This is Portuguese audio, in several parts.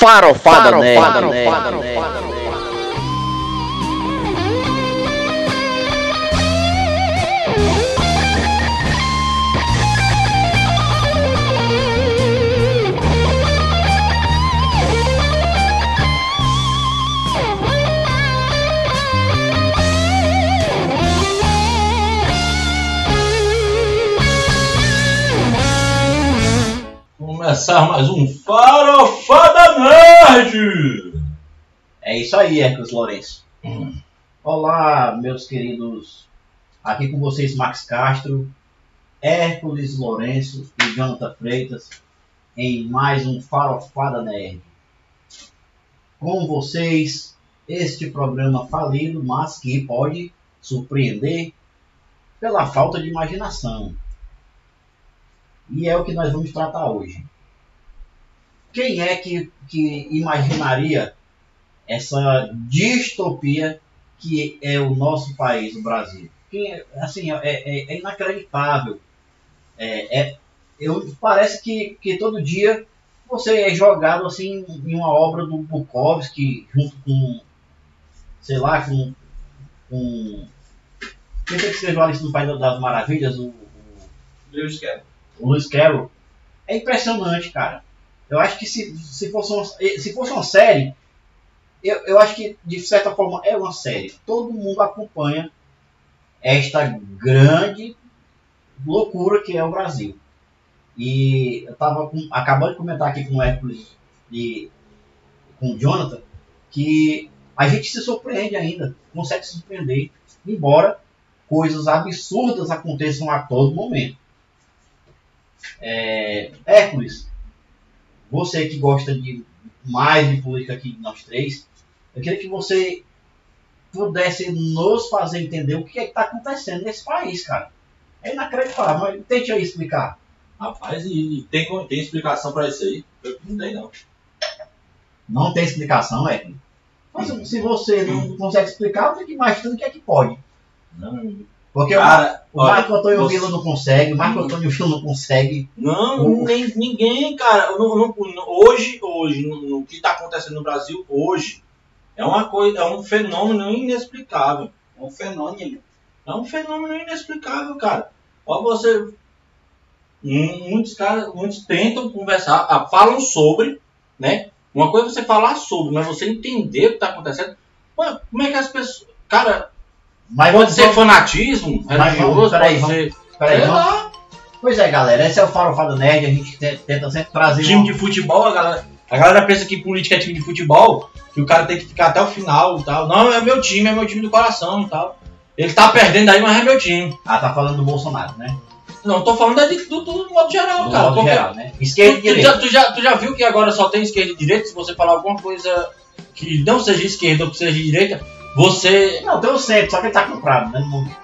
Farofada, Farofada Nerd. Farofada Nerd. começar mais um Farofada É isso aí, Hércules Lourenço. Olá, meus queridos. Aqui com vocês, Max Castro, Hércules Lourenço e Jonathan Freitas, em mais um Farofada Nerd. Com vocês, este programa falido, mas que pode surpreender pela falta de imaginação. E é o que nós vamos tratar hoje. Quem é que, que imaginaria essa distopia que é o nosso país, o Brasil? Que, assim, é, é, é inacreditável. É, é, eu, parece que, que todo dia você é jogado assim em uma obra do Bukowski junto com, sei lá, com, com quem é que escreveu Alice no País das Maravilhas? O, o Lewis Carroll. o Lewis Carroll. É impressionante, cara. Eu acho que se, se, fosse, uma, se fosse uma série, eu, eu acho que de certa forma é uma série. Todo mundo acompanha esta grande loucura que é o Brasil. E eu estava acabando de comentar aqui com o Hércules e com o Jonathan que a gente se surpreende ainda, consegue se surpreender, embora coisas absurdas aconteçam a todo momento. É, Hércules, você que gosta de mais de política que nós três, eu queria que você pudesse nos fazer entender o que é está acontecendo nesse país, cara. É inacreditável, mas tente aí explicar. Rapaz, e, e tem, tem explicação pra isso aí? Eu não tem não. Não tem explicação, é? Mas se você não consegue explicar, fica imaginando o que é que pode. Não, Porque Cara, o, Marco olha, Antônio você- Vila não consegue, o Marco Antônio Vila não consegue. não, O- nem, ninguém, cara. não- não- hoje, hoje, no, que está acontecendo no Brasil hoje, é uma coisa, é um fenômeno inexplicável. É um fenômeno. É um fenômeno inexplicável, cara. Ó, você. mu- Muitos caras, muitos tentam conversar, ah, falam sobre, né? Uma coisa é você falar sobre, mas você entender o que está acontecendo. Mano, como é que as pessoas. Cara, Mas pode vamos- ser fanatismo religioso, peraí, pode ser. peraí, vamos-. Pois é, galera, esse é o Farofado Nerd, a gente te- tenta sempre trazer Time uma- de futebol, a galera, a galera pensa que política é time de futebol, que o cara tem que ficar até o final e tal. Não, é meu time, é meu time do coração e tal. Ele tá perdendo aí, mas é meu time. Ah, tá falando do Bolsonaro, né? Não, tô falando é de, do, do modo geral, Do cara. modo Qualquer- geral, né? Esquerda e Tu, tu, direita. já, tu, já, tu já viu que agora só tem esquerda e direita? Se você falar alguma coisa que não seja esquerda ou que seja direita, você. Não, tem o centro, só que ele tá comprado, né? Não- né?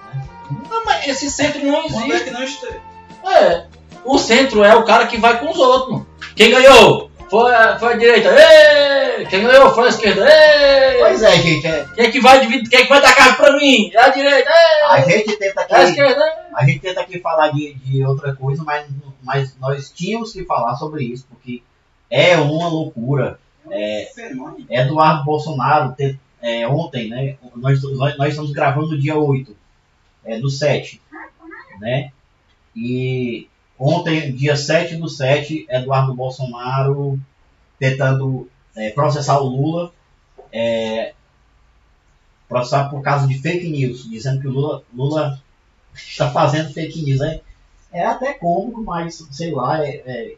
Não, mas esse centro não Quando é existe. que não? É. O centro é o cara que vai com os outros, mano. Quem ganhou? Foi a, foi a direita. Ê! Quem ganhou foi a esquerda. Ê! Pois é, gente, é, Quem é que vai dividir? Quem é que vai dar casa pra mim? É a direita. Ê! a gente tenta aqui, É a esquerda. A gente tenta aqui falar de, de outra coisa, mas, mas nós tínhamos que falar sobre isso, porque é uma loucura. É fenômeno. Eduardo Bolsonaro, é, ontem, né? Nós, nós, estamos gravando no dia 8 é, do 7, né? E ontem, dia 7 do 7, Eduardo Bolsonaro tentando é, processar o Lula, é, processar por causa de fake news, dizendo que o Lula, Lula está fazendo fake news. É, é até cômico, mas sei lá, é, é,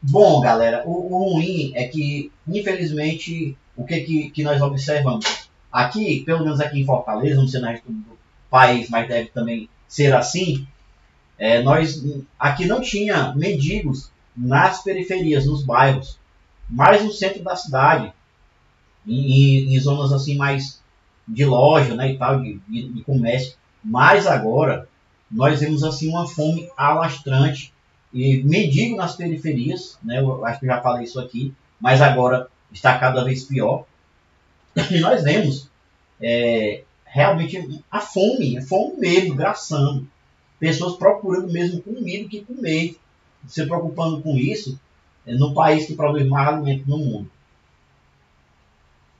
Bom, galera, o, o ruim é que, infelizmente, o que, que, que nós observamos? Aqui, pelo menos aqui em Fortaleza, não sei no resto do país, mas deve também ser assim, é, nós aqui não tinha mendigos nas periferias, nos bairros, mas no centro da cidade. em, em- zonas assim mais de loja, né, e tal, de, de, de comércio. Mas agora nós vemos assim uma fome alastrante e mendigo nas periferias, né? Eu acho que já falei isso aqui, mas agora está cada vez pior. E nós vemos é, realmente a fome, a fome mesmo, graçando. Pessoas procurando mesmo comida que comer, se preocupando com isso, é, no país que produz mais alimento no mundo.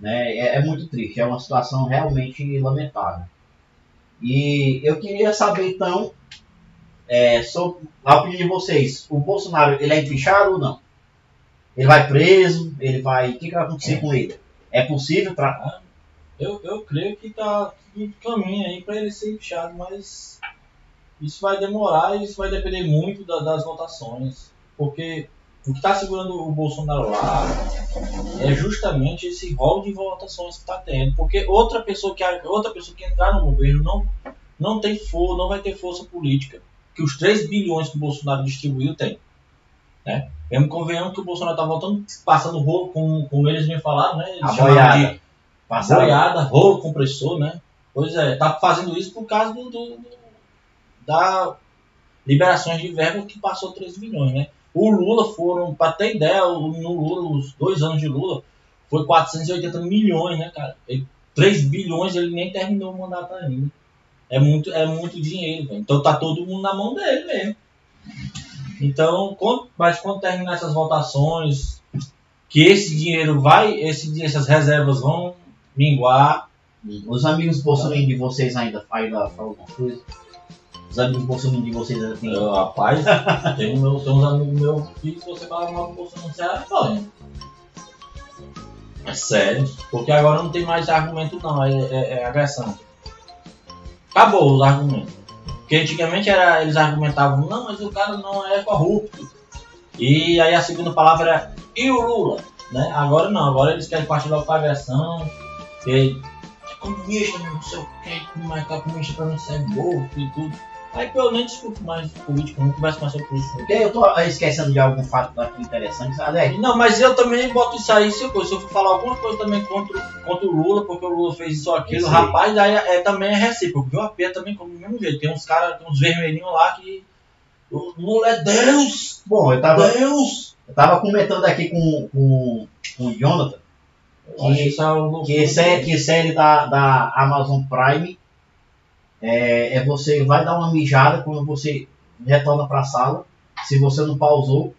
Né? É, é muito triste, é uma situação realmente lamentável. E eu queria saber então, é, sobre a opinião de vocês, o Bolsonaro ele é empichado ou não? Ele vai preso? Ele vai. O que, que vai acontecer com ele? É possível para Eu, eu creio que tá no caminho aí para ele ser inchado, mas isso vai demorar e isso vai depender muito da- das votações. Porque o que está segurando o Bolsonaro lá é justamente esse rol de votações que está tendo. Porque outra pessoa que, outra pessoa que entrar no governo não, não tem for, não vai ter força política que os 3 bilhões que o Bolsonaro distribuiu tem. Né? Mesmo convenhamos que o Bolsonaro está voltando, passando rolo, como, como eles me falaram, né? Eles a chamaram de boiada? Passaram- boiada, rolo compressor, né? Pois é, tá fazendo isso por causa do, do- do- da liberações de verba que passou 3 bilhões, né? O Lula foram, para ter ideia, no Lula, os dois anos de Lula, foi 480 milhões, né, cara? Ele, 3 bilhões ele nem terminou o mandato ainda. É muito, é muito dinheiro, velho. Então tá todo mundo na mão dele mesmo. Então, quando, mas quando terminar essas votações, que esse dinheiro vai, esse, essas reservas vão minguar, Os amigos bolsominions de vocês ainda, ainda falam alguma coisa? Os amigos bolsominions de vocês ainda têm. Eu, rapaz, tem, um meu, tem uns amigos meus que se você falar mal do Bolsonaro, você apanha. É sério. Porque agora não tem mais argumento não, é, é- é agressão. Acabou os argumentos. Porque antigamente era, eles argumentavam, não, mas o cara não é corrupto. E aí a segunda palavra era, e o Lula? Né? Agora não, agora eles querem partir logo para agressão. Que é comunista, não sei o que, como é que é comunista pra mim ser é bobo e tudo. Aí eu nem discuto mais política, não converso mais sobre política. Porque eu tô esquecendo de algum fato aqui interessante. Alex, Não, mas eu também boto isso aí, se eu, se eu for falar alguma coisa também contra, contra o Lula, porque o Lula fez isso ou aquilo, Sim. rapaz, aí é, também é recíproco. Viu? A P também como do mesmo jeito. Tem uns caras, tem uns vermelhinhos lá que. O Lula é Deus! bom, eu tava, Deus! eu tava comentando aqui com, com, com o Jonathan isso é uma loucura. que série, que série da, da Amazon Prime é, é você vai dar uma mijada quando você retorna para a sala. Se você não pausou,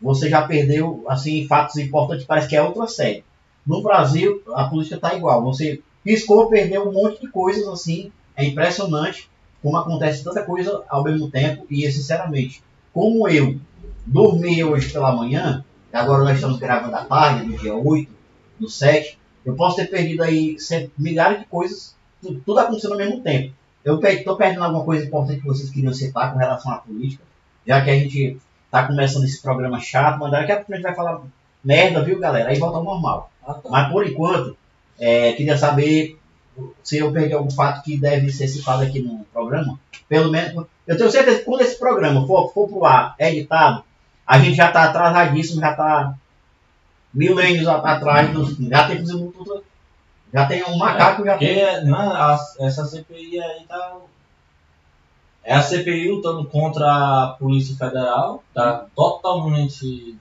você já perdeu assim fatos importantes. Parece que é outra série. No Brasil, a política tá igual. Você piscou, perdeu um monte de coisas assim. É impressionante como acontece tanta coisa ao mesmo tempo. E sinceramente, como eu dormi hoje pela manhã, agora nós estamos gravando à tarde, no dia 8, do 7, eu posso ter perdido aí milhares de coisas, tu- tudo acontecendo ao mesmo tempo. Eu estou perdendo alguma coisa importante que vocês queriam citar com relação à política, já que a gente está começando esse programa chato, mas daqui a pouco a gente vai falar merda, viu, galera? Aí volta ao normal. Ah, tá. Mas por enquanto, é, queria saber se eu perdi algum fato que deve ser citado aqui no programa. Pelo menos, eu tenho certeza que quando esse programa for, for pro ar, editado, a gente já está atrasadíssimo, já está milênios atrás, já tem tudo- já tem um macaco, já Porque tem. né, a- essa CPI aí tá. É a CPI lutando contra a Polícia Federal, tá totalmente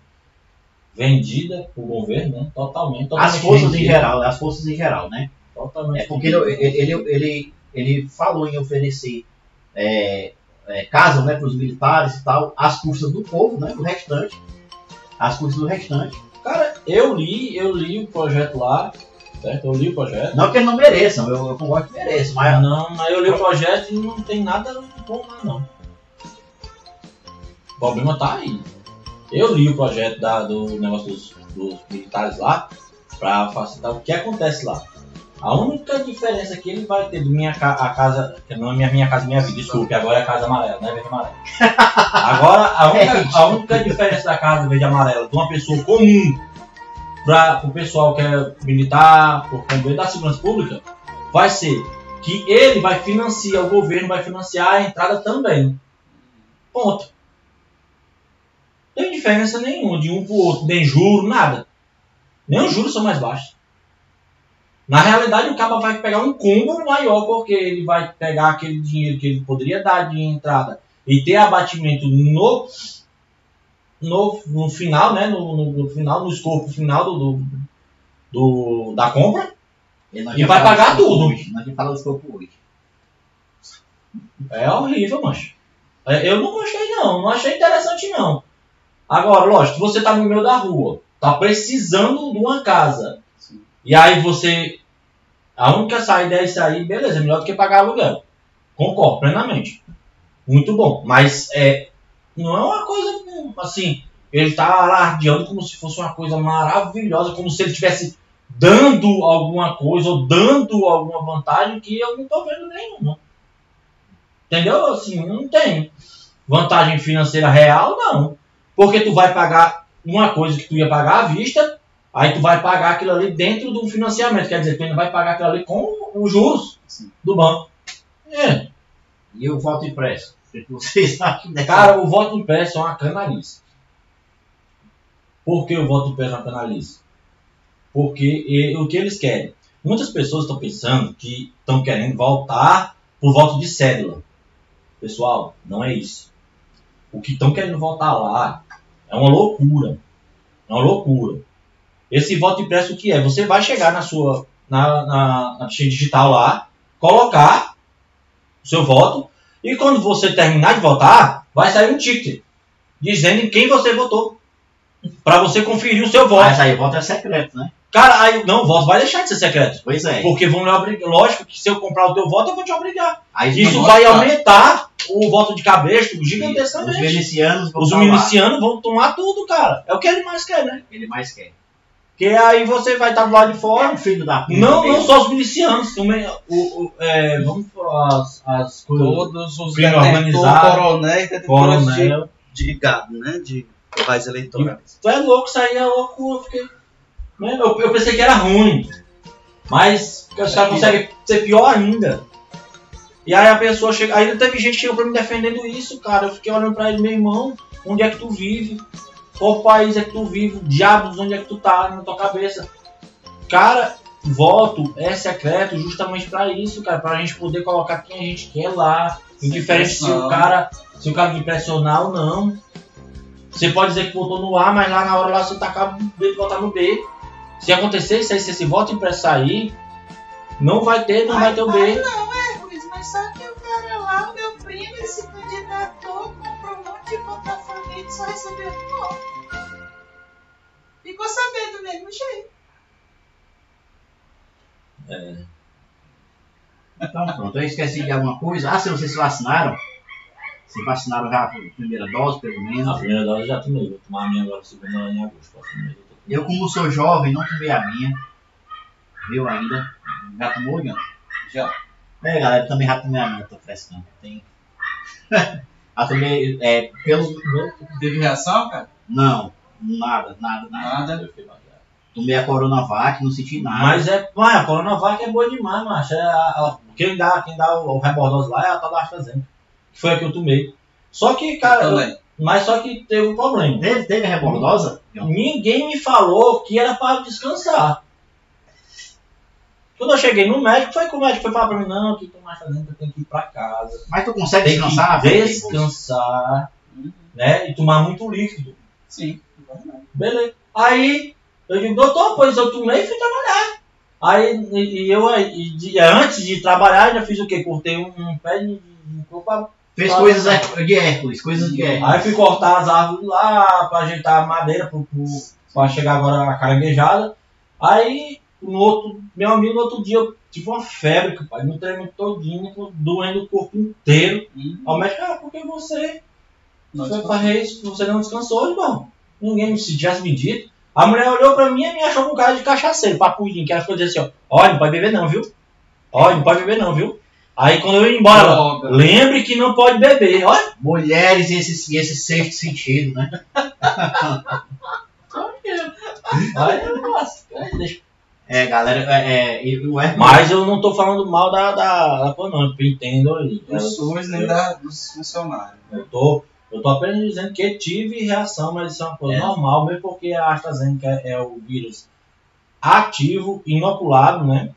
vendida pro governo, né? Totalmente. As totalmente forças em vendida. geral, as forças em geral, né? Totalmente. É porque ele, ele, ele, ele, falou em oferecer é, é, casa né, para os militares e tal, às custas do povo, né? Do restante. Às custas do restante. Cara, eu li, eu li o projeto lá, certo? Eu li o projeto. Não que eles não mereçam, eu, eu concordo que mereçam, mas Não, mas eu li o projeto e não tem nada bom lá, não. O problema tá aí. Eu li o projeto da- do negócio dos, dos militares lá pra facilitar o que acontece lá. A única diferença que ele vai ter do minha ca- a casa, que não é minha, minha casa minha vida, desculpe, agora é a casa amarela, não é verde amarela. Agora, a única, a única diferença da casa verde amarela de uma pessoa comum para o pessoal que é militar, por bombeiro da segurança pública, vai ser que ele vai financiar, o governo vai financiar a entrada também. Ponto. Não tem diferença nenhuma de um pro outro, nem juro, nada. Nem os juros são mais baixos. Na realidade, o cara vai pegar um combo maior, porque ele vai pegar aquele dinheiro que ele poderia dar de entrada e ter abatimento no, no, no final, né? No, no, no final, no escopo final do, do, do- da compra. E, vai pagar tudo. Hoje. Nós já falamos do escopo hoje. É horrível, mancho. É, Eu não gostei, não. Não achei interessante, não. Agora, lógico, você tá no meio da rua, tá precisando de uma casa. E aí você. A única saída é isso aí, beleza, é melhor do que pagar aluguel. Concordo, plenamente. Muito bom. Mas é, não é uma coisa assim. Ele tá alardeando como se fosse uma coisa maravilhosa, como se ele estivesse dando alguma coisa ou dando alguma vantagem que eu não tô vendo nenhuma. Entendeu? Assim, não tem vantagem financeira real, não. Porque tu vai pagar uma coisa que tu ia pagar à vista, aí tu vai pagar aquilo ali dentro do financiamento. Quer dizer, tu ainda vai pagar aquilo ali com os juros do banco. É. E o voto impresso? Vocês acham dessa? Cara, o voto impresso é uma canalice. Por que o voto impresso é uma canalice? Porque e- o que eles querem? Muitas pessoas estão pensando que estão querendo voltar pro voto de cédula. Pessoal, não é isso. O que estão querendo votar lá é uma loucura. É uma loucura. Esse voto impresso o que é? Você vai chegar na sua na, na, na digital lá, colocar o seu voto e quando você terminar de votar, vai sair um ticket dizendo em quem você votou. Pra você conferir o seu voto. Mas aí o voto é secreto, né? Cara, aí não, o voto vai deixar de ser secreto. Pois é. Porque vão lhe obrigar. Lógico que se eu comprar o teu voto, eu vou te obrigar. Aí os Isso vai aumentar o voto de cabresto Os gigantescamente. milicianos vão Os milicianos vão tomar tudo, cara. É o que ele mais quer, né? Ele mais quer. Porque aí você vai estar do lado de É fora. um filho da puta. Não, não só os milicianos, também o, o- é, vamos falar as, as coisas. Todos os Crime detentores, organizado, coronéis, detentores de, Coronel. de gado, né? De currais eleitorais. Tu é louco, isso aí é loucura. Eu, fiquei... né? eu, eu pensei que era ruim. Mas os caras conseguem ser pior ainda. E aí a pessoa chega. Ainda teve gente que chegou pra me defendendo isso, cara. Eu fiquei olhando pra ele, meu irmão, onde é que tu vive? Qual país é que tu vive? Diabos, onde é que tu tá na tua cabeça? Cara, voto é secreto justamente pra isso, cara. Pra gente poder colocar quem a gente quer lá. Indiferente se o cara. Se o cara me pressionar ou não. Você pode dizer que votou no A, mas lá na hora lá você tacar o dedo e votar no B. Se acontecer isso aí, se esse voto impresso sair, não vai ter, não vai ter o B. Não, é, Luiz, mas só que o cara lá, o meu primo, ele se candidatou, de Botafogo e só recebeu um voto. Ficou sabendo do mesmo jeito. Então pronto, eu esqueci de alguma coisa. Ah, se vocês se vacinaram? Se vacinaram já a primeira dose, pelo menos. A primeira dose eu já tomei, vou tomar a minha agora, segunda lá em agosto. eu como sou jovem, não tomei a minha. Viu ainda? Já tomou, Ian? Já. É, galera, também já tomei a minha, tô frescando. Tem. já tomei, é, pelo. Teve reação, cara? Não, nada, nada, nada. Nada. Tomei a Coronavac, não senti nada. Mas é, mas a Coronavac é boa demais, macho. É a- a- quem dá, quem dá o, o rebordose lá é a tal da AstraZeneca. Que foi a que eu tomei. Só que, cara, eu- mas só que teve um problema. Teve, teve rebordosa? Ninguém me falou que era para descansar. Quando eu cheguei no médico, foi que o médico foi falar pra mim, não, que tomar AstraZeneca tem que ir pra casa. Mas tu consegue Tem descansar? que velho? descansar, né? E tomar muito líquido. Sim. Beleza. Aí eu digo, doutor, pois eu tomei e fui trabalhar. Aí e, e eu e de- antes de trabalhar, já fiz o quê? Cortei um, um pé de, de coco pra- Fez Ah, coisas. Her- de Hércules, coisas de Hércules. Aí fui cortar as árvores lá pra ajeitar a madeira pro, pro, pra chegar agora a caranguejada. Aí no outro, meu amigo, no outro dia eu tive uma febre, pai, me tremendo todinho, doendo o corpo inteiro. Hum. Aí o médico, ah, porque você Não foi pra isso, você não descansou, irmão. Ninguém me se tivesse me dito. A mulher olhou pra mim e me achou com cara de cachaceiro, papudinho, que ela ficou dizendo assim, ó, olha, não pode beber não, viu? Olha, não pode beber não, viu? Aí quando eu ia embora, ela, lembre que não pode beber, olha. Mulheres e esse, esse sexto sentido, né? Aí, nossa, deixa É, galera, é, é, e o Hércules. Mas eu não tô falando mal da, da, da econômica, entendo aí. Do SUS nem da, dos funcionários. Eu tô, eu tô apenas dizendo que tive reação, mas isso é uma coisa É. normal, mesmo porque a AstraZeneca é o vírus ativo, inoculado, né?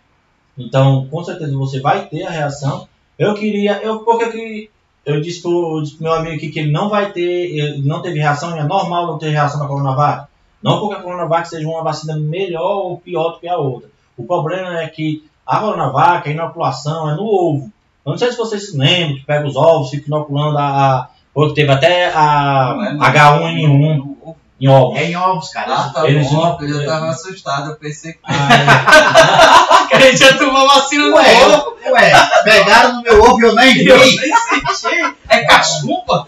Então, com certeza você vai ter a reação. Eu queria, eu porque que eu disse pro, eu disse pro meu amigo aqui que ele não vai ter, ele não teve reação, e é normal não ter reação na Coronavac. Não porque a Coronavac seja uma vacina melhor ou pior do que a outra. O problema é que a Coronavac, a inoculação é no ovo. Eu não sei se vocês se lembram que pega os ovos, fica inoculando a. a ou que teve até a Não é no- H1N1 no- em ovos. É em ovos, cara. Ah, tá Eles bom, não- eu já tava assustado, eu pensei que Ah, que a gente ia tomar vacina no Ué, ovo. ué, pegaram no meu ovo e eu nem vi. Eu nem senti. É cachumba?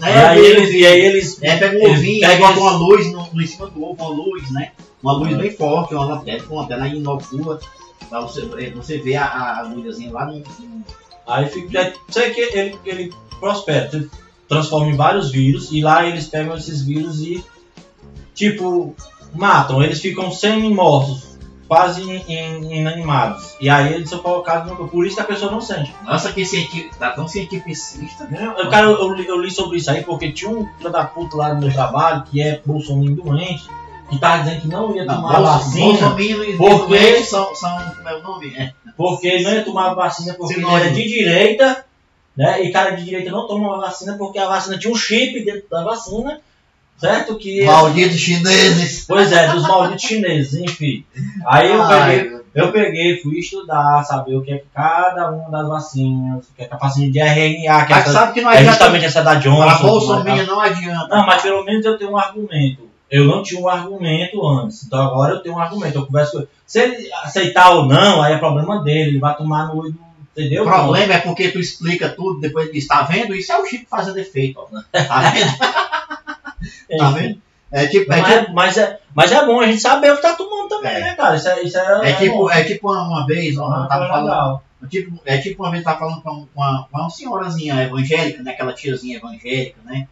E aí eles, e aí eles, É, pega um eles ovinho, pegam bota esse- uma luz no, no em cima do ovo, uma luz, né? Uma luz bem forte, uma lanterna com lanterna aí inocula, pra você, você ver a, a agulhazinha lá no, no- Aí fica. é, Sei que ele, ele prospera, transforma em vários vírus e lá eles pegam esses vírus e tipo matam. Eles ficam semi-mortos, quase in- in- inanimados. E aí eles são colocados no. Por isso que a pessoa não sente. Nossa, que científico, tá tão cientificista. Né? Eu, cara, eu, li- eu li sobre isso aí porque tinha um filho da puta lá no meu trabalho que é bolsominion doente, que tava dizendo que não ia Não, tomar a vacina. Bolsonaro e Por quê? doentes são, são, como é o nome? É. Porque ele não ia tomar vacina porque ele Sinônimo. era de direita, né? E cara de direita não toma vacina porque a vacina tinha um chip dentro da vacina, certo? Que Malditos chineses. Pois é, dos malditos chineses, enfim. Aí eu peguei, eu peguei, fui estudar, saber o que é cada uma das vacinas, o que é a vacina de RNA, que é, Mas essa, sabe que não é adianta. justamente essa da Johnson. Para tudo mais, Bolsonaro não adianta. não, mas pelo menos eu tenho um argumento. Eu não tinha um argumento antes, então agora eu tenho um argumento. Eu converso com ele. Se ele aceitar ou não, aí é problema dele, ele vai tomar no olho, entendeu? O problema é porque tu explica tudo, depois ele diz, tá vendo? Isso é o chip fazendo efeito, ó. Tá vendo? tá vendo? É tipo, é Mas, tipo, é, mas, é, mas é bom a gente saber o que tá tomando também, É. né, cara? Isso é, isso é, é tipo, bom. é tipo uma, uma vez, eu tava Ah, falando, legal. tipo, é tipo uma vez eu tava falando com uma, com uma senhorazinha evangélica, né? Aquela tiazinha evangélica, né?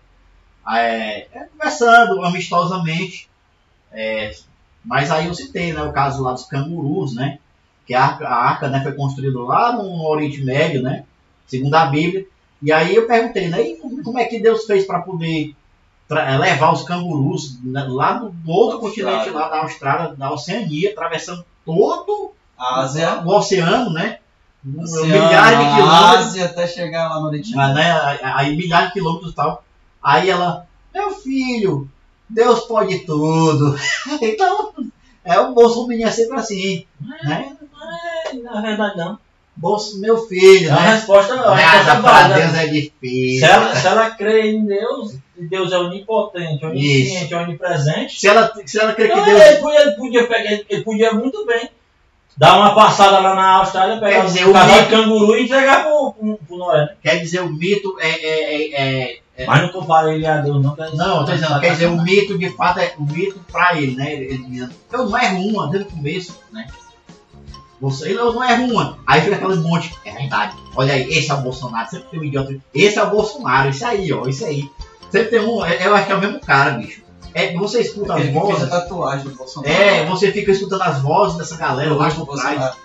É, é, conversando amistosamente. é, mas aí eu citei, né? O caso lá dos cangurus, né? Que a arca, a arca né, foi construída lá no Oriente Médio, né? Segundo a Bíblia. E aí eu perguntei, né? Como é que Deus fez para poder levar os cangurus né, lá do, do outro continente, lá da Austrália, da Oceania, atravessando todo Ásia. o oceano, né? Oceano, milhares de quilômetros. Ásia até chegar lá no Oriente Mas, né, aí milhares de quilômetros e tal. Aí ela, meu filho, Deus pode tudo. então, é o Bolsonaro é sempre assim, né? Mas, na verdade, não. Bolso, meu filho, É uma né? resposta, uma Nada resposta pra válida. Deus é Se difícil. ela, se ela crê em Deus, e Deus é onipotente, onisciente, onipresente, Se ela, se ela crê que então Deus. ele, podia, ele podia pegar, ele podia muito bem dar uma passada lá na Austrália, pegar Quer dizer, um de mito- canguru e entregar pro, pro, pro Noé. né? Quer dizer, o mito é. é, é, é- Mas não compara ele a Deus, não. que é- não, dizendo, quer dizer, o mito de fato é o mito pra ele, né? Ele, ele eu não erro uma desde o começo, né? Você, eu não erro uma. Aí fica aquele monte, é verdade. Olha aí, esse é o Bolsonaro, sempre tem um idiota. Esse é o Bolsonaro, esse aí, ó, esse aí. Sempre tem um, é- eu acho que é o mesmo cara, bicho. É, você escuta as vozes. tatuagem do Bolsonaro. É, você fica escutando as vozes dessa galera eu lá por trás.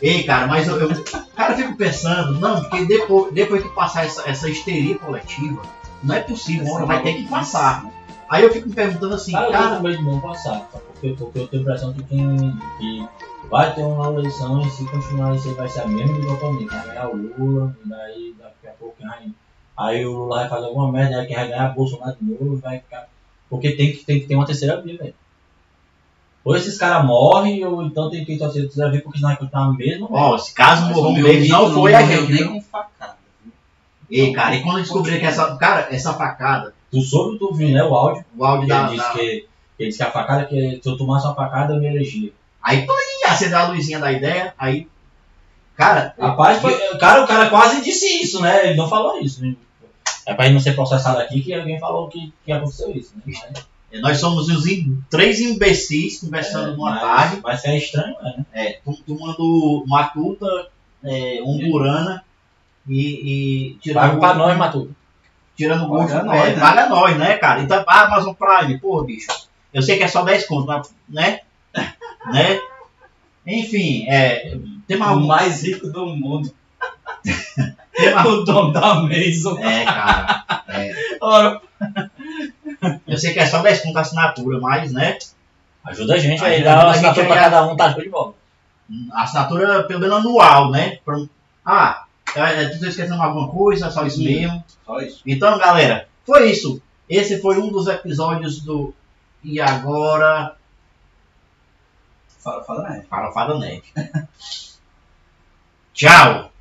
Ei, cara, mas eu, eu, cara, eu fico pensando, não, porque depois, depois que passar essa, essa histeria coletiva, não é possível, uma hora vai ter que passar. Aí eu fico me perguntando assim, Cara, eu cara, medo de não passar, tá? Porque, porque eu tenho a impressão que, quem, que vai ter uma eleição e se continuar isso aí vai ser a mesma dicotomia, vai ganhar o Lula, e daí daqui a pouco vai, aí o Lula vai fazer alguma merda, aí quem vai ganhar Bolsonaro de novo, vai ficar. Porque tem que, tem que ter uma terceira via, velho. Ou esses caras morrem, ou então tem que ter uma terceira via, porque senão vai continuar a mesma ó, esse caso morreu o meu deles não foi a gente, nem com facada. Ei, cara, e quando eu descobri que essa, cara, essa facada, Tu soube, tu viu, né, o áudio, o áudio da, ele disse da- que, ele disse que a facada, que se eu tomasse uma facada eu me elegia. aí, plim, acendeu a luzinha da ideia, aí, cara, Rapaz, foi- cara, o cara quase disse isso, né? Ele não falou isso. né? É pra ele não ser processado aqui que alguém falou que, que aconteceu isso, né? Mas, nós somos os im- três imbecis conversando é, numa mas- tarde, Mas é estranho, é, né? é, tu- tomando macuta, é, umburana e, e Paga pra nós, Matuto. tirando o gosto, Paga é, nós, né? paga nós, né, cara? Então, Amazon Prime, pô, bicho, eu sei que é só 10 conto, mas, né? né? Enfim, é, tem O uma... mais rico do mundo. Tem uma O dono da Amazon. é, cara, Ora, eu sei que é só 10 conto a assinatura, mas, né? Ajuda a gente aí, dá a uma assinatura pra cada um, tá show de bola. Assinatura pelo menos anual, né? Pra- Ah, é, tu tá esquecendo alguma coisa, só isso mesmo. Só isso. Então, galera, foi isso. Esse foi um dos episódios do E Agora Fala, fala, né? Farofada Net. Tchau!